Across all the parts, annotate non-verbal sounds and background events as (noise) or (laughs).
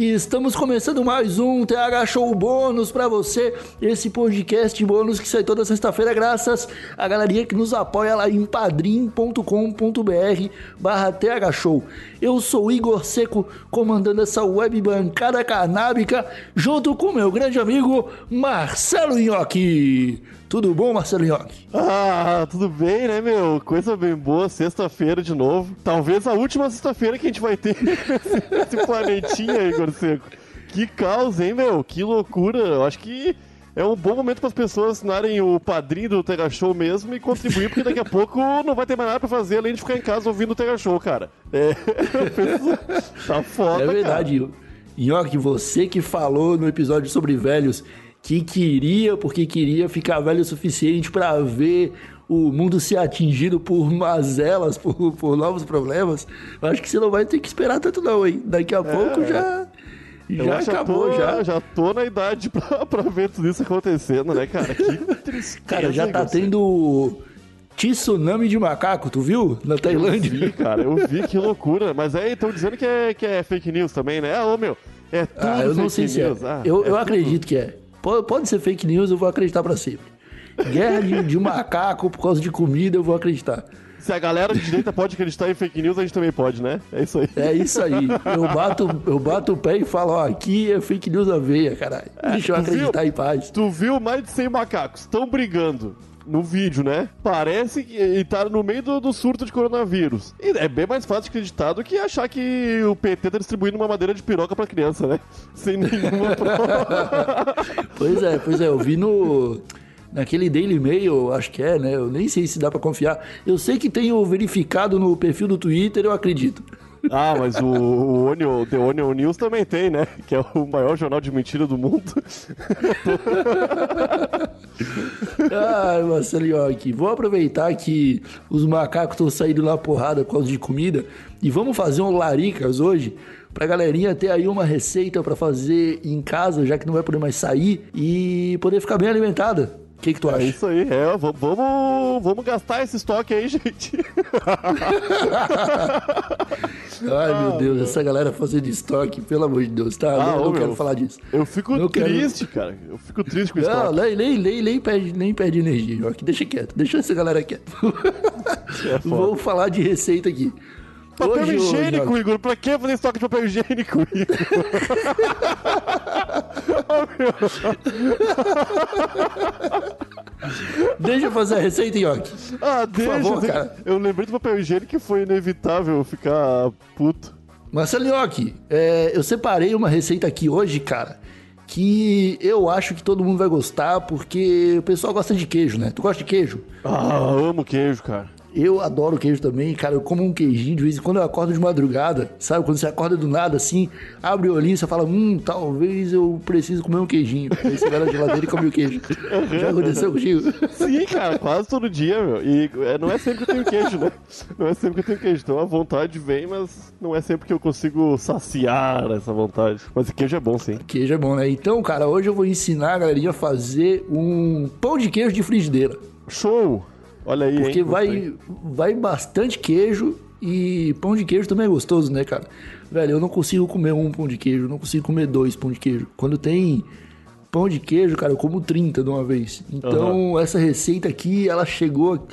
E estamos começando mais um TH Show bônus para você. Esse podcast bônus que sai toda sexta-feira, graças à galerinha que nos apoia lá em padrim.com.br barra TH Show. Eu sou Igor Seco, comandando essa web bancada canábica, junto com meu grande amigo Marcelo Nhoque. Tudo bom, Marcelo Nhoque? Ah, tudo bem, né, meu? Coisa bem boa, sexta-feira de novo. Talvez a última sexta-feira que a gente vai ter (laughs) esse planetinha aí, Igor Seco. Que caos, hein, meu? Que loucura. Eu acho que é um bom momento para as pessoas assinarem o padrinho do Tega Show mesmo e contribuir, porque daqui a pouco não vai ter mais nada para fazer além de ficar em casa ouvindo o Tega Show, cara. É, (laughs) tá foda, É verdade. Cara. Nhoque, você que falou no episódio sobre velhos que queria, porque queria ficar velho o suficiente para ver o mundo ser atingido por mazelas, por, por novos problemas, eu acho que você não vai ter que esperar tanto não, hein? Daqui a é, pouco já... Já acabou, tô, já. Já tô na idade pra, (laughs) pra ver tudo isso acontecendo, né, cara? Que (laughs) tristeza. Cara, já tá tendo tsunami de macaco, tu viu? Na Tailândia. Eu vi, cara, eu vi, que loucura. Mas aí estão dizendo que é, que é fake news também, né? Ah, ô meu, é tudo ah, eu não sei se é. Ah, eu, é eu acredito que é. Pode, ser fake news, eu vou acreditar para sempre. Guerra de, de macaco por causa de comida, eu vou acreditar. Se a galera de direita pode acreditar em fake news, a gente também pode, né? É isso aí. É isso aí. Eu bato, eu bato o pé e falo, ó, aqui é fake news a veia, caralho. É, Deixa eu acreditar viu, em paz. Tu viu mais de 100 macacos, estão brigando no vídeo, né? Parece que tá no meio do, do, surto de coronavírus. E é bem mais fácil de acreditar do que achar que o PT tá distribuindo uma madeira de piroca pra criança, né? (laughs) Sem nenhuma (laughs) prova. pois é, pois é, eu vi no naquele Daily Mail, acho que é, né? Eu nem sei se dá para confiar. Eu sei que tem o verificado no perfil do Twitter, eu acredito. Ah, mas o, o Onion, The Onion News também tem, né? Que é o maior jornal de mentira do mundo. Ai, Marcelinho, aqui. Vou aproveitar que os macacos estão saindo na porrada por causa de comida e vamos fazer um laricas hoje pra galerinha ter aí uma receita para fazer em casa, já que não vai poder mais sair e poder ficar bem alimentada. O que, que tu é acha? É isso aí, é, vamos, vamos gastar esse estoque aí, gente. (laughs) (laughs) Ai, meu Deus, essa galera fazendo estoque, pelo amor de Deus, tá? Ah, eu não quero falar disso. Eu fico não triste, quero... cara. Eu fico triste com isso. Não, nem, nem, nem, nem, perde, nem perde energia, Aqui, deixa quieto, deixa essa galera quieta. É (laughs) Vou falar de receita aqui. Papel Hoje, higiênico, Igor. Pra que fazer estoque de papel higiênico, Igor? (laughs) oh, meu. Deixa eu fazer a receita, Yoki. Ah, deixa. Por favor, cara. Eu lembrei do papel higiênico que foi inevitável ficar puto. Marcelo Yoki, é, eu separei uma receita aqui hoje, cara, que eu acho que todo mundo vai gostar, porque o pessoal gosta de queijo, né? Tu gosta de queijo? Ah, amo queijo, cara. Eu adoro queijo também, cara. Eu como um queijinho de vez em quando eu acordo de madrugada, sabe? Quando você acorda do nada assim, abre o olhinho e você fala, hum, talvez eu preciso comer um queijinho. Aí você vai na geladeira e come o queijo. Já aconteceu contigo? Sim, cara, quase todo dia, meu. E é, não é sempre que eu tenho queijo, né? Não é sempre que eu tenho queijo. Então a vontade vem, mas não é sempre que eu consigo saciar essa vontade. Mas queijo é bom, sim. Queijo é bom, né? Então, cara, hoje eu vou ensinar a galerinha a fazer um pão de queijo de frigideira. Show! Olha aí, Porque hein, vai, vai bastante queijo e pão de queijo também é gostoso, né, cara? Velho, eu não consigo comer um pão de queijo, não consigo comer dois pão de queijo. Quando tem pão de queijo, cara, eu como 30 de uma vez. Então, uhum. essa receita aqui, ela chegou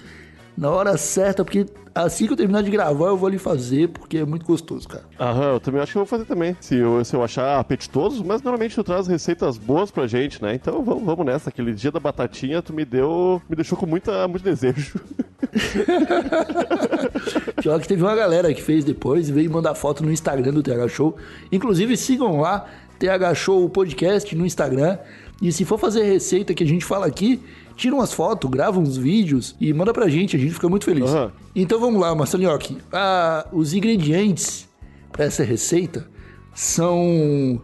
na hora certa, porque assim que eu terminar de gravar, eu vou ali fazer, porque é muito gostoso, cara. Aham, eu também acho que eu vou fazer também. Se eu, se eu achar apetitoso, mas normalmente tu traz receitas boas pra gente, né? Então vamos, vamos nessa. Aquele dia da batatinha, tu me deu. me deixou com muita, muito desejo. (laughs) Pior que teve uma galera que fez depois e veio mandar foto no Instagram do TH Show. Inclusive, sigam lá, TH Show Podcast no Instagram. E se for fazer receita que a gente fala aqui, tira umas fotos, grava uns vídeos e manda pra gente, a gente fica muito feliz. Uhum. Então vamos lá, Marcelo Nhoque. Ah, os ingredientes para essa receita são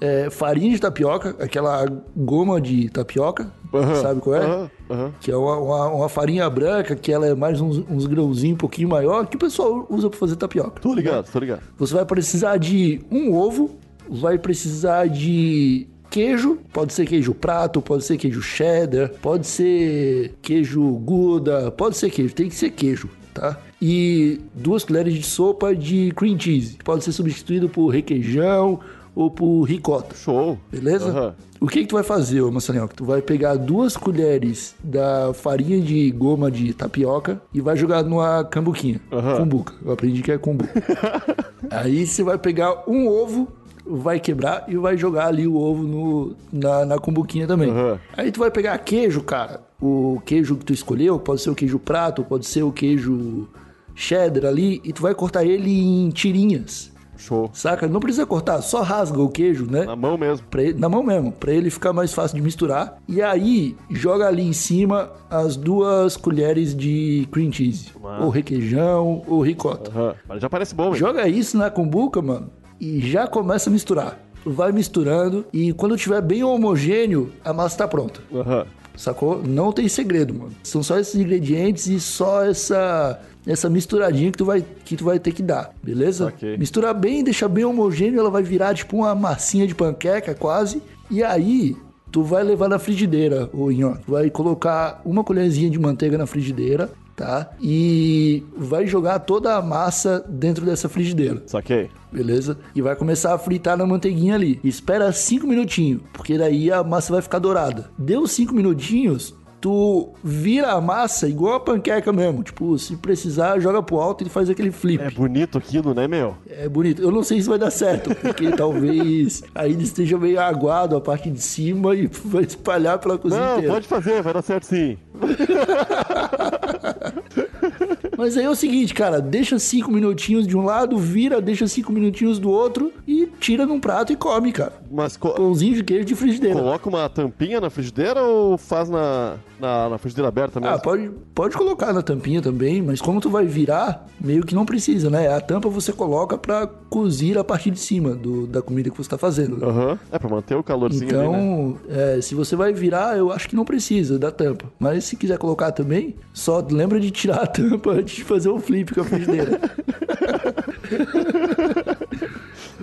é, farinha de tapioca, aquela goma de tapioca, uhum. sabe qual é? Uhum. Uhum. Que é uma, uma, uma, farinha branca, que ela é mais uns, uns grãozinhos um pouquinho maior, que o pessoal usa para fazer tapioca. Tô ligado, tô ligado. Você vai precisar de um ovo, vai precisar de queijo, pode ser queijo prato, pode ser queijo cheddar, pode ser queijo gouda, pode ser queijo, tem que ser queijo, tá? E duas colheres de sopa de cream cheese, pode ser substituído por requeijão ou pro ricota. Show. Beleza? Aham. O que que tu vai fazer, ô? Tu vai pegar duas colheres da farinha de goma de tapioca e vai jogar numa cambuquinha. Aham. Cumbuca. Eu aprendi que é cumbuca. (laughs) Aí você vai pegar um ovo, vai quebrar e vai jogar ali o ovo no, na, na cumbuquinha também. Aham. Aí tu vai pegar queijo, cara. O queijo que tu escolheu, pode ser o queijo prato, pode ser o queijo cheddar ali, e tu vai cortar ele em tirinhas. Show. Saca? Não precisa cortar, só rasga o queijo, né? Na mão mesmo. Pra ele- na mão mesmo, pra ele ficar mais fácil de misturar. E aí, joga ali em cima as duas colheres de cream cheese. Ah. Ou requeijão, ou ricota. Aham. Mas já parece bom, hein? Joga isso na cumbuca, mano, e já começa a misturar. Vai misturando e quando tiver bem homogêneo, a massa tá pronta. Aham. Sacou? Não tem segredo, mano. São só esses ingredientes e só essa essa misturadinha que tu vai que tu vai ter que dar, beleza? Ok. Misturar bem, deixar bem homogêneo, ela vai virar tipo uma massinha de panqueca quase. E aí tu vai levar na frigideira, o nhoque. Vai colocar uma colherzinha de manteiga na frigideira, tá? E vai jogar toda a massa dentro dessa frigideira Saquei. beleza? E vai começar a fritar na manteiguinha ali. Espera 5 minutinhos, porque daí a massa vai ficar dourada. Deu 5 minutinhos, tu vira a massa igual a panqueca mesmo. Tipo, se precisar, joga pro alto e faz aquele flip. É bonito aquilo, né, meu? É bonito. Eu não sei se vai dar certo, porque (laughs) talvez ainda esteja meio aguado a parte de cima e vai espalhar pela cozinha Não, inteira. pode fazer, vai dar certo sim. (laughs) Mas aí é o seguinte, cara, deixa 5 minutinhos de um lado, vira, deixa 5 minutinhos do outro e tira num prato e come, cara. Mas co- Pãozinho de queijo de frigideira. coloca uma tampinha na frigideira ou faz na, na, na frigideira aberta mesmo? Ah, pode, pode colocar na tampinha também, mas como tu vai virar, meio que não precisa, né? A tampa você coloca pra cozir a parte de cima do- da comida que você tá fazendo. Aham. É pra manter o calorzinho ali, né? Então, é, se você vai virar, eu acho que não precisa da tampa. Mas se quiser colocar também, só lembra de tirar a (laughs) tampa antes de fazer o flip com a frigideira.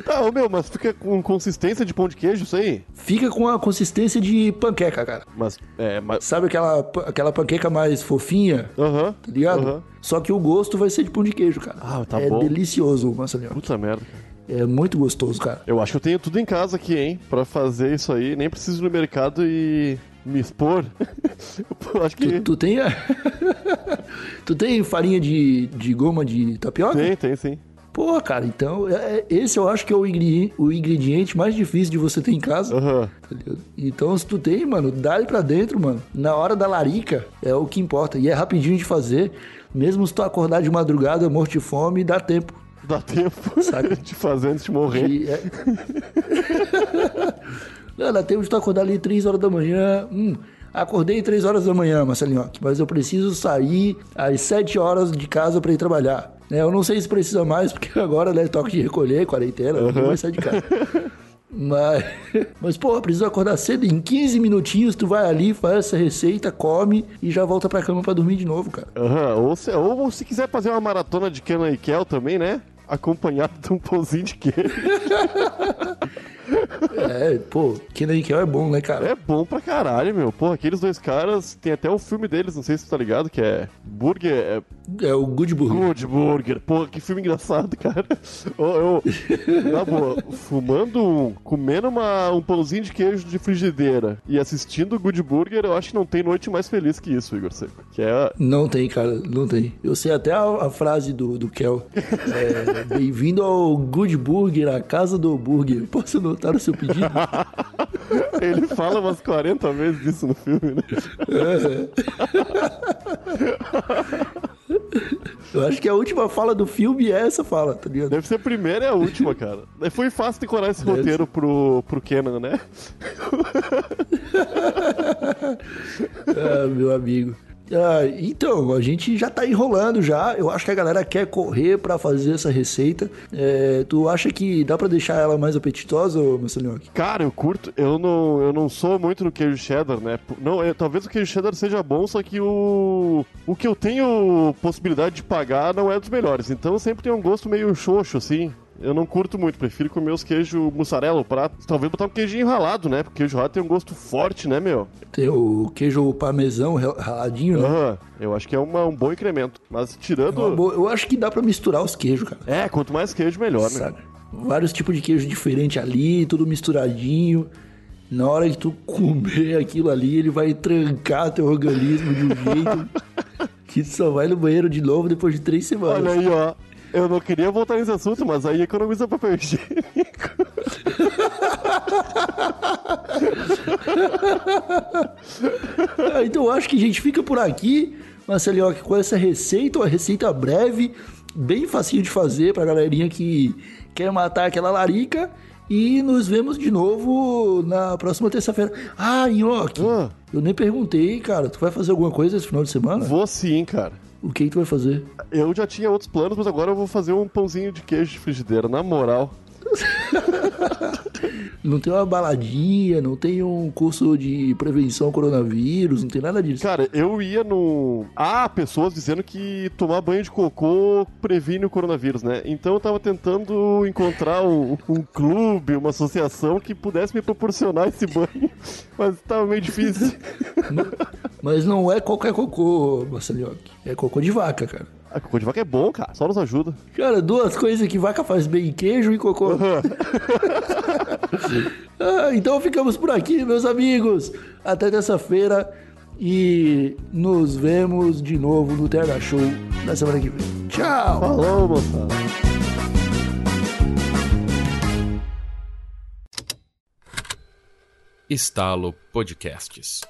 Tá, ô meu, mas fica com consistência de pão de queijo isso aí? Fica com a consistência de panqueca, cara. Mas, é, mas... Sabe aquela, aquela panqueca mais fofinha? Aham. Tá ligado? Aham. Só que o gosto vai ser de pão de queijo, cara. Ah, tá é bom. delicioso, Marcelinho. Puta merda, cara. É muito gostoso, cara. Eu acho que eu tenho tudo em casa aqui, hein? Pra fazer isso aí. Nem preciso ir no mercado e me expor. Eu (laughs) acho que... Tu, tu tem. a- (laughs) tu tem farinha de, de goma de tapioca? Tem, tem sim. Pô, cara, então. é- é- esse eu acho que é o ingrediente, o ingrediente mais difícil de você ter em casa. Aham. tá ligado? Então, se tu tem, mano, dá ele pra dentro, mano. Na hora da larica é o que importa. E é rapidinho de fazer. Mesmo se tu acordar de madrugada, morto de fome, dá tempo. Dá tempo Saca? (laughs) de fazer antes de morrer. E é- Tempo de tu acordar ali 3 horas da manhã. Hum, acordei 3 horas da manhã, Marcelinho, mas eu preciso sair às 7 horas de casa pra ir trabalhar. Né, Eu não sei se precisa mais, porque (laughs) agora, né, toque de recolher, quarentena, não vai sair de casa. Mas, (laughs) mas, pô, precisa acordar cedo. Em 15 minutinhos, tu vai ali, faz essa receita, come e já volta pra cama pra dormir de novo, cara. Aham, Ou, se, ou se quiser fazer uma maratona de Kenan e Kel também, né? Acompanhado de um pãozinho de queijo. (laughs) É, pô, Kenan e Kel é bom, né, cara? É bom pra caralho, meu. Pô, aqueles dois caras, tem até o filme deles, não sei se tu tá ligado, que é Burger, é É o Good Burger. Good Burger. Pô, que filme engraçado, cara. Eu, eu na boa, fumando um, comendo uma, um pãozinho de queijo de frigideira e assistindo Good Burger, eu acho que não tem noite mais feliz que isso, Igor Seco. Que é Não tem, cara, não tem. Eu sei até a, a frase do, do Kel. É, Bem-vindo ao Good Burger, a casa do burger. Posso anotar o seu pedido? (laughs) Ele fala umas 40 vezes isso no filme, né? (laughs) Eu acho que a última fala do filme é essa fala, tá ligado? Deve ser a primeira e a última, (laughs) cara. Foi fácil decorar esse Deve roteiro pro, pro Kenan, né? (laughs) Ah, meu amigo. Ah, então, a gente já tá enrolando já. Eu acho que a galera quer correr pra fazer essa receita. É, tu acha que dá pra deixar ela mais apetitosa, Marcelinho? Cara, eu curto. Eu não, eu não sou muito no queijo cheddar, né? Não, eu- talvez o queijo cheddar seja bom, só que o o que eu tenho possibilidade de pagar não é dos melhores. Então sempre tem um gosto meio xoxo, assim. Eu não curto muito, prefiro comer os queijos mussarela, o prato. Talvez botar um queijinho ralado, né? Porque queijo ralado tem um gosto forte, né, meu? Tem o queijo parmesão raladinho, né? Aham. Eu acho que é uma- um bom incremento. Mas tirando. Uma boa- Eu acho que dá pra misturar os queijos, cara. É, quanto mais queijo, melhor, né? Sabe? vários tipos de queijo diferente ali, tudo misturadinho. Na hora que tu comer aquilo ali, ele vai trancar teu organismo de um jeito (laughs) que só vai no banheiro de novo depois de três semanas. Olha aí, ó. Eu não queria voltar nesse assunto, mas aí economiza papel higiênico. (laughs) Ah, então eu acho que a gente fica por aqui, Marcelinho, com essa receita, uma receita breve, bem facinho de fazer pra galerinha que quer matar aquela larica. E nos vemos de novo na próxima terça-feira. Ah, Nhoque, Ah. eu nem perguntei, cara. Tu vai fazer alguma coisa esse final de semana? Vou sim, cara. O que, que tu vai fazer? Eu já tinha outros planos, mas agora eu vou fazer um pãozinho de queijo de frigideira, na moral. (laughs) Não tem uma baladinha, não tem um curso de prevenção ao coronavírus, não tem nada disso. Cara, eu ia no. Há pessoas dizendo que tomar banho de cocô previne o coronavírus, né? Então eu tava tentando encontrar um, um clube, uma associação que pudesse me proporcionar esse banho, (laughs) mas tava meio difícil. (laughs) Mas não é qualquer cocô, Marcelinho. É cocô de vaca, cara. A cocô de vaca é bom, cara, só nos ajuda. Cara, duas coisas que vaca faz bem, queijo e cocô. (laughs) Ah, então ficamos por aqui, meus amigos. Até terça-feira e nos vemos de novo no TH Show na semana que vem. Tchau! Falou, moçada. Estalo Podcasts.